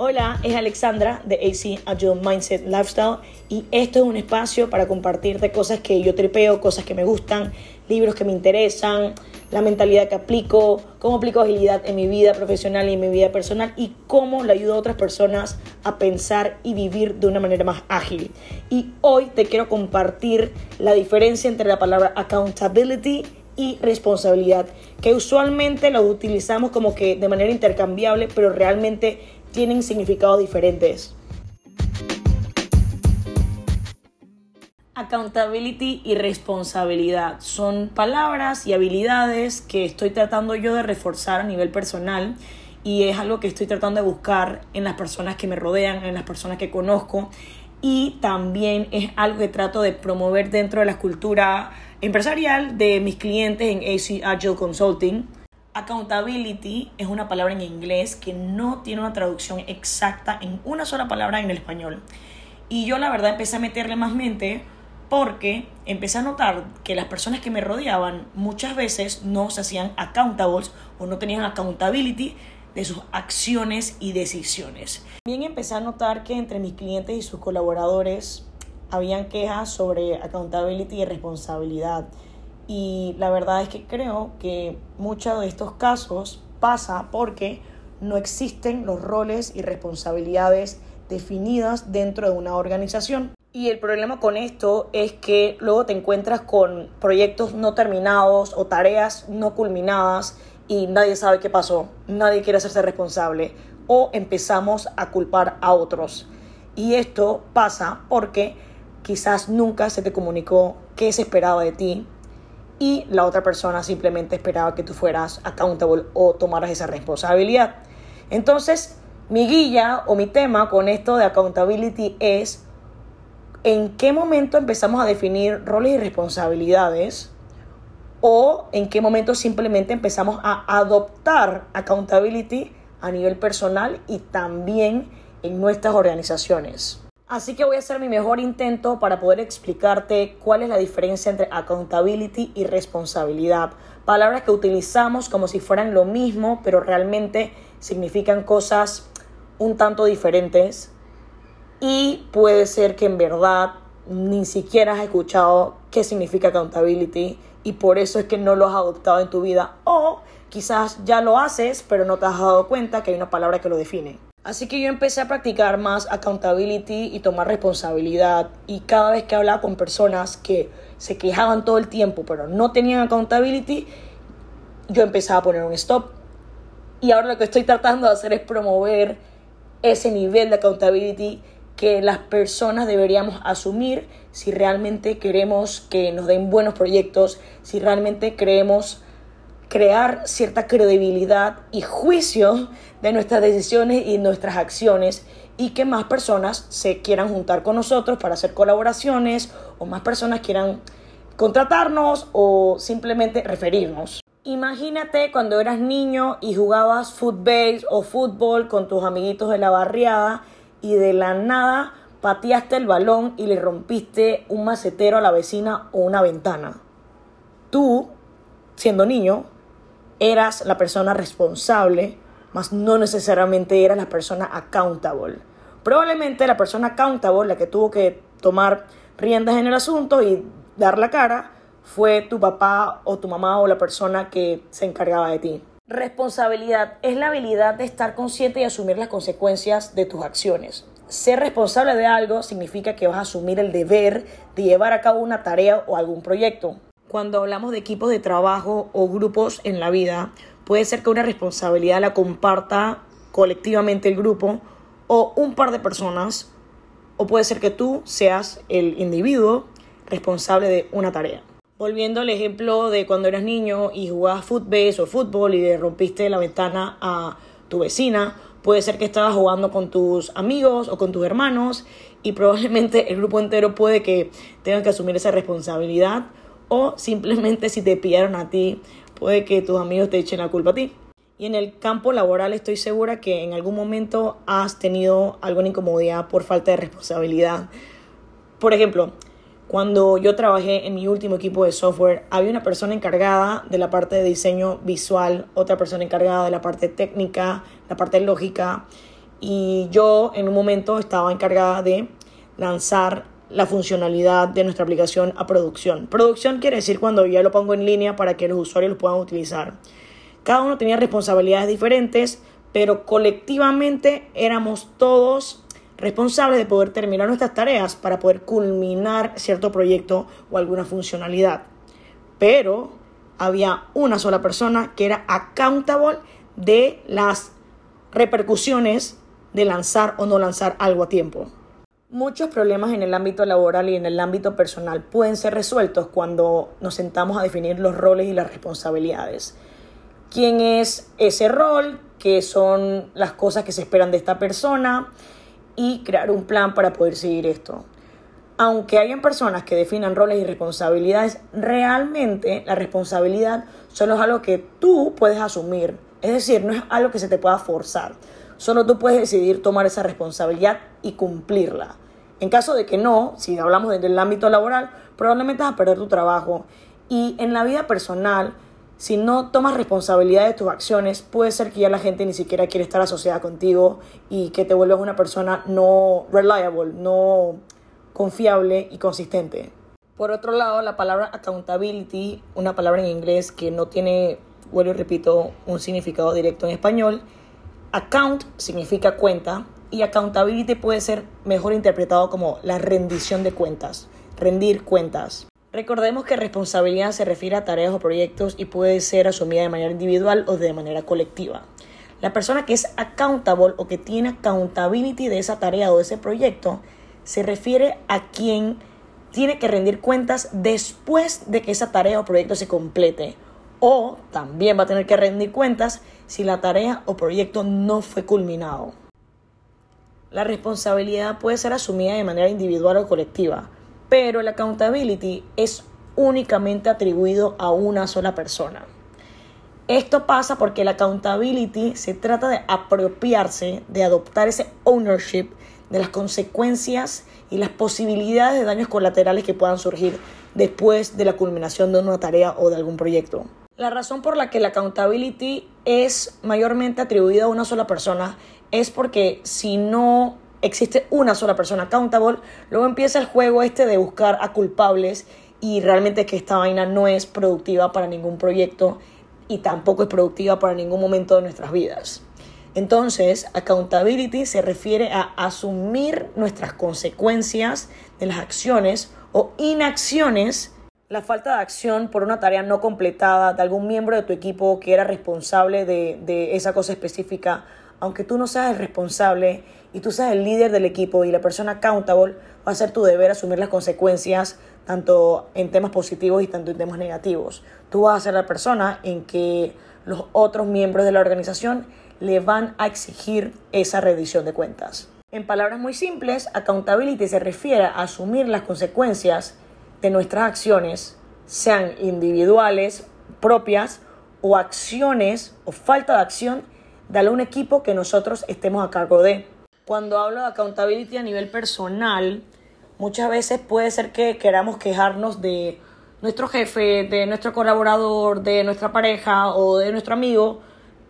Hola, es Alexandra de AC Agile Mindset Lifestyle y esto es un espacio para compartirte cosas que yo tripeo, cosas que me gustan, libros que me interesan, la mentalidad que aplico, cómo aplico agilidad en mi vida profesional y en mi vida personal y cómo le ayudo a otras personas a pensar y vivir de una manera más ágil. Y hoy te quiero compartir la diferencia entre la palabra accountability y responsabilidad, que usualmente lo utilizamos como que de manera intercambiable, pero realmente tienen significados diferentes. Accountability y responsabilidad son palabras y habilidades que estoy tratando yo de reforzar a nivel personal y es algo que estoy tratando de buscar en las personas que me rodean, en las personas que conozco y también es algo que trato de promover dentro de la cultura empresarial de mis clientes en AC Agile Consulting. Accountability es una palabra en inglés que no tiene una traducción exacta en una sola palabra en el español. Y yo la verdad empecé a meterle más mente porque empecé a notar que las personas que me rodeaban muchas veces no se hacían accountables o no tenían accountability de sus acciones y decisiones. También empecé a notar que entre mis clientes y sus colaboradores habían quejas sobre accountability y responsabilidad. Y la verdad es que creo que muchos de estos casos pasa porque no existen los roles y responsabilidades definidas dentro de una organización. Y el problema con esto es que luego te encuentras con proyectos no terminados o tareas no culminadas y nadie sabe qué pasó, nadie quiere hacerse responsable o empezamos a culpar a otros. Y esto pasa porque quizás nunca se te comunicó qué se esperaba de ti y la otra persona simplemente esperaba que tú fueras accountable o tomaras esa responsabilidad. Entonces, mi guía o mi tema con esto de accountability es en qué momento empezamos a definir roles y responsabilidades o en qué momento simplemente empezamos a adoptar accountability a nivel personal y también en nuestras organizaciones. Así que voy a hacer mi mejor intento para poder explicarte cuál es la diferencia entre accountability y responsabilidad. Palabras que utilizamos como si fueran lo mismo, pero realmente significan cosas un tanto diferentes y puede ser que en verdad ni siquiera has escuchado qué significa accountability y por eso es que no lo has adoptado en tu vida o quizás ya lo haces pero no te has dado cuenta que hay una palabra que lo define. Así que yo empecé a practicar más accountability y tomar responsabilidad y cada vez que hablaba con personas que se quejaban todo el tiempo pero no tenían accountability, yo empezaba a poner un stop. Y ahora lo que estoy tratando de hacer es promover ese nivel de accountability que las personas deberíamos asumir si realmente queremos que nos den buenos proyectos, si realmente queremos crear cierta credibilidad y juicio de nuestras decisiones y nuestras acciones y que más personas se quieran juntar con nosotros para hacer colaboraciones o más personas quieran contratarnos o simplemente referirnos. Imagínate cuando eras niño y jugabas football o fútbol con tus amiguitos de la barriada y de la nada pateaste el balón y le rompiste un macetero a la vecina o una ventana. Tú, siendo niño, eras la persona responsable, mas no necesariamente eras la persona accountable. Probablemente la persona accountable, la que tuvo que tomar riendas en el asunto y dar la cara, fue tu papá o tu mamá o la persona que se encargaba de ti. Responsabilidad es la habilidad de estar consciente y asumir las consecuencias de tus acciones. Ser responsable de algo significa que vas a asumir el deber de llevar a cabo una tarea o algún proyecto. Cuando hablamos de equipos de trabajo o grupos en la vida, puede ser que una responsabilidad la comparta colectivamente el grupo o un par de personas, o puede ser que tú seas el individuo responsable de una tarea. Volviendo al ejemplo de cuando eras niño y jugabas fútbol o fútbol y le rompiste la ventana a tu vecina, puede ser que estabas jugando con tus amigos o con tus hermanos y probablemente el grupo entero puede que tengan que asumir esa responsabilidad o simplemente si te pillaron a ti, puede que tus amigos te echen la culpa a ti. Y en el campo laboral estoy segura que en algún momento has tenido alguna incomodidad por falta de responsabilidad. Por ejemplo, cuando yo trabajé en mi último equipo de software, había una persona encargada de la parte de diseño visual, otra persona encargada de la parte técnica, la parte lógica, y yo en un momento estaba encargada de lanzar la funcionalidad de nuestra aplicación a producción. Producción quiere decir cuando ya lo pongo en línea para que los usuarios lo puedan utilizar. Cada uno tenía responsabilidades diferentes, pero colectivamente éramos todos responsables de poder terminar nuestras tareas para poder culminar cierto proyecto o alguna funcionalidad. Pero había una sola persona que era accountable de las repercusiones de lanzar o no lanzar algo a tiempo. Muchos problemas en el ámbito laboral y en el ámbito personal pueden ser resueltos cuando nos sentamos a definir los roles y las responsabilidades. ¿Quién es ese rol? ¿Qué son las cosas que se esperan de esta persona? Y crear un plan para poder seguir esto. Aunque hayan personas que definan roles y responsabilidades, realmente la responsabilidad solo es algo que tú puedes asumir. Es decir, no es algo que se te pueda forzar. Solo tú puedes decidir tomar esa responsabilidad y cumplirla. En caso de que no, si hablamos del ámbito laboral, probablemente vas a perder tu trabajo. Y en la vida personal, si no tomas responsabilidad de tus acciones, puede ser que ya la gente ni siquiera quiere estar asociada contigo y que te vuelvas una persona no reliable, no confiable y consistente. Por otro lado, la palabra accountability, una palabra en inglés que no tiene, vuelvo y repito, un significado directo en español, Account significa cuenta y accountability puede ser mejor interpretado como la rendición de cuentas, rendir cuentas. Recordemos que responsabilidad se refiere a tareas o proyectos y puede ser asumida de manera individual o de manera colectiva. La persona que es accountable o que tiene accountability de esa tarea o de ese proyecto se refiere a quien tiene que rendir cuentas después de que esa tarea o proyecto se complete o también va a tener que rendir cuentas si la tarea o proyecto no fue culminado. La responsabilidad puede ser asumida de manera individual o colectiva, pero el accountability es únicamente atribuido a una sola persona. Esto pasa porque el accountability se trata de apropiarse, de adoptar ese ownership de las consecuencias y las posibilidades de daños colaterales que puedan surgir después de la culminación de una tarea o de algún proyecto. La razón por la que la accountability es mayormente atribuida a una sola persona es porque si no existe una sola persona accountable, luego empieza el juego este de buscar a culpables y realmente que esta vaina no es productiva para ningún proyecto y tampoco es productiva para ningún momento de nuestras vidas. Entonces, accountability se refiere a asumir nuestras consecuencias de las acciones o inacciones la falta de acción por una tarea no completada de algún miembro de tu equipo que era responsable de, esa cosa específica, aunque tú no seas el responsable y tú seas el líder del equipo y la persona accountable, va a ser tu deber asumir las consecuencias tanto en temas positivos y tanto en temas negativos. Tú vas a ser la persona en que los otros miembros de la organización le van a exigir esa rendición de cuentas. En palabras muy simples, accountability se refiere a asumir las consecuencias de nuestras acciones, sean individuales, propias o acciones o falta de acción de algún equipo que nosotros estemos a cargo de. Cuando hablo de accountability a nivel personal, muchas veces puede ser que queramos quejarnos de nuestro jefe, de nuestro colaborador, de nuestra pareja o de nuestro amigo.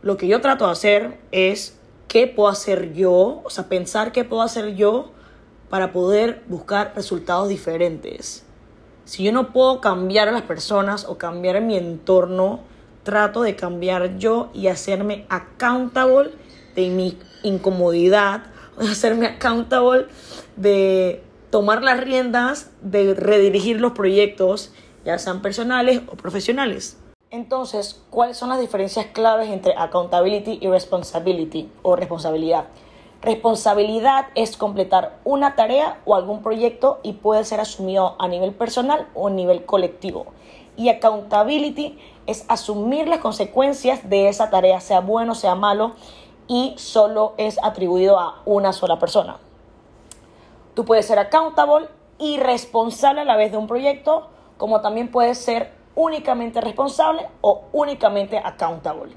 Lo que yo trato de hacer es qué puedo hacer yo, o sea, pensar qué puedo hacer yo para poder buscar resultados diferentes. Si yo no puedo cambiar a las personas o cambiar mi entorno, trato de cambiar yo y hacerme accountable de mi incomodidad, hacerme accountable de tomar las riendas, de redirigir los proyectos, ya sean personales o profesionales. Entonces, ¿cuáles son las diferencias claves entre accountability y responsibility o responsabilidad? Responsabilidad es completar una tarea o algún proyecto y puede ser asumido a nivel personal o a nivel colectivo. Y accountability es asumir las consecuencias de esa tarea, sea bueno, sea malo, y solo es atribuido a una sola persona. Tú puedes ser accountable y responsable a la vez de un proyecto, como también puedes ser únicamente responsable o únicamente accountable.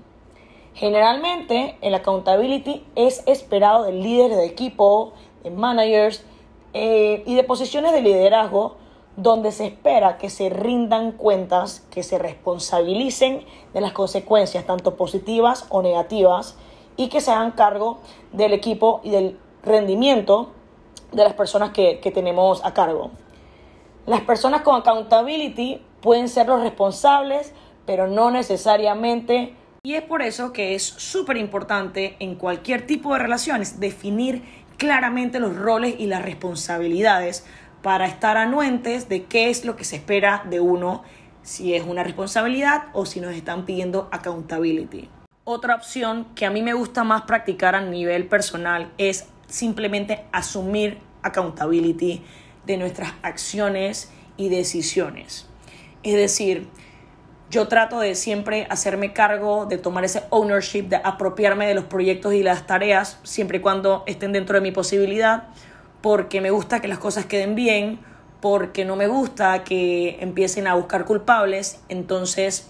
Generalmente el accountability es esperado del líder de equipo, de managers eh, y de posiciones de liderazgo donde se espera que se rindan cuentas, que se responsabilicen de las consecuencias tanto positivas o negativas y que se hagan cargo del equipo y del rendimiento de las personas que, que tenemos a cargo. Las personas con accountability pueden ser los responsables, pero no necesariamente. Y es por eso que es súper importante en cualquier tipo de relaciones definir claramente los roles y las responsabilidades para estar anuentes de qué es lo que se espera de uno, si es una responsabilidad o si nos están pidiendo accountability. Otra opción que a mí me gusta más practicar a nivel personal es simplemente asumir accountability de nuestras acciones y decisiones. Es decir, yo trato de siempre hacerme cargo de tomar ese ownership, de apropiarme de los proyectos y las tareas, siempre y cuando estén dentro de mi posibilidad, porque me gusta que las cosas queden bien, porque no me gusta que empiecen a buscar culpables, entonces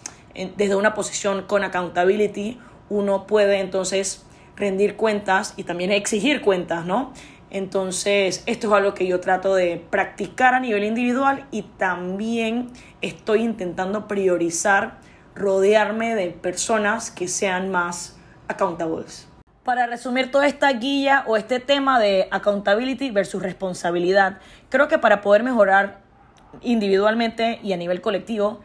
desde una posición con accountability uno puede entonces rendir cuentas y también exigir cuentas, ¿no? Entonces, esto es algo que yo trato de practicar a nivel individual y también estoy intentando priorizar rodearme de personas que sean más accountables. Para resumir toda esta guía o este tema de accountability versus responsabilidad, creo que para poder mejorar individualmente y a nivel colectivo,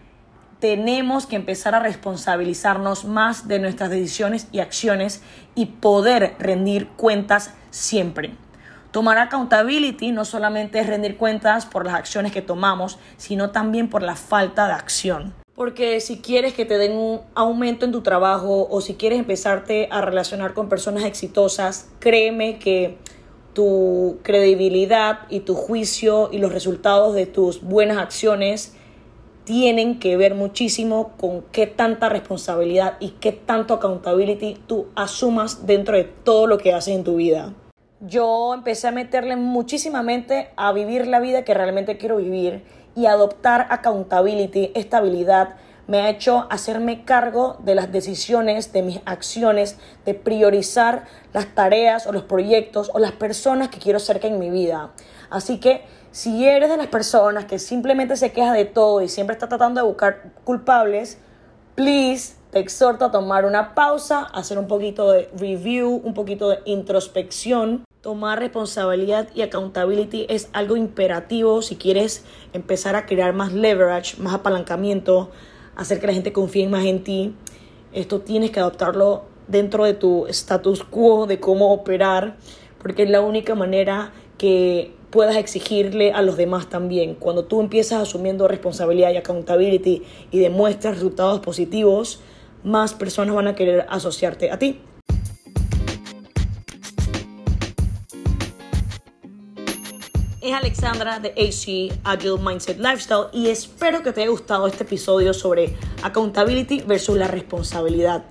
tenemos que empezar a responsabilizarnos más de nuestras decisiones y acciones y poder rendir cuentas siempre. Tomar accountability no solamente es rendir cuentas por las acciones que tomamos, sino también por la falta de acción. Porque si quieres que te den un aumento en tu trabajo o si quieres empezarte a relacionar con personas exitosas, créeme que tu credibilidad y tu juicio y los resultados de tus buenas acciones tienen que ver muchísimo con qué tanta responsabilidad y qué tanto accountability tú asumas dentro de todo lo que haces en tu vida yo empecé a meterle muchísima mente a vivir la vida que realmente quiero vivir y adoptar accountability, estabilidad, me ha hecho hacerme cargo de las decisiones, de mis acciones, de priorizar las tareas o los proyectos o las personas que quiero cerca en mi vida. Así que si eres de las personas que simplemente se queja de todo y siempre está tratando de buscar culpables, please te exhorto a tomar una pausa, hacer un poquito de review, un poquito de introspección Tomar responsabilidad y accountability es algo imperativo si quieres empezar a crear más leverage, más apalancamiento, hacer que la gente confíe más en ti. Esto tienes que adoptarlo dentro de tu status quo de cómo operar, porque es la única manera que puedas exigirle a los demás también. Cuando tú empiezas asumiendo responsabilidad y accountability y demuestras resultados positivos, más personas van a querer asociarte a ti. Es Alexandra de AC Agile Mindset Lifestyle y espero que te haya gustado este episodio sobre accountability versus la responsabilidad.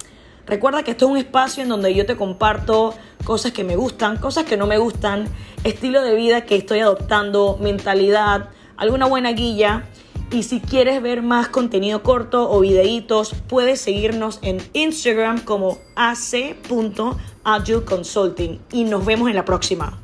Recuerda que esto es un espacio en donde yo te comparto cosas que me gustan, cosas que no me gustan, estilo de vida que estoy adoptando, mentalidad, alguna buena guía. Y si quieres ver más contenido corto o videitos, puedes seguirnos en Instagram como ac.agileconsulting. Y nos vemos en la próxima.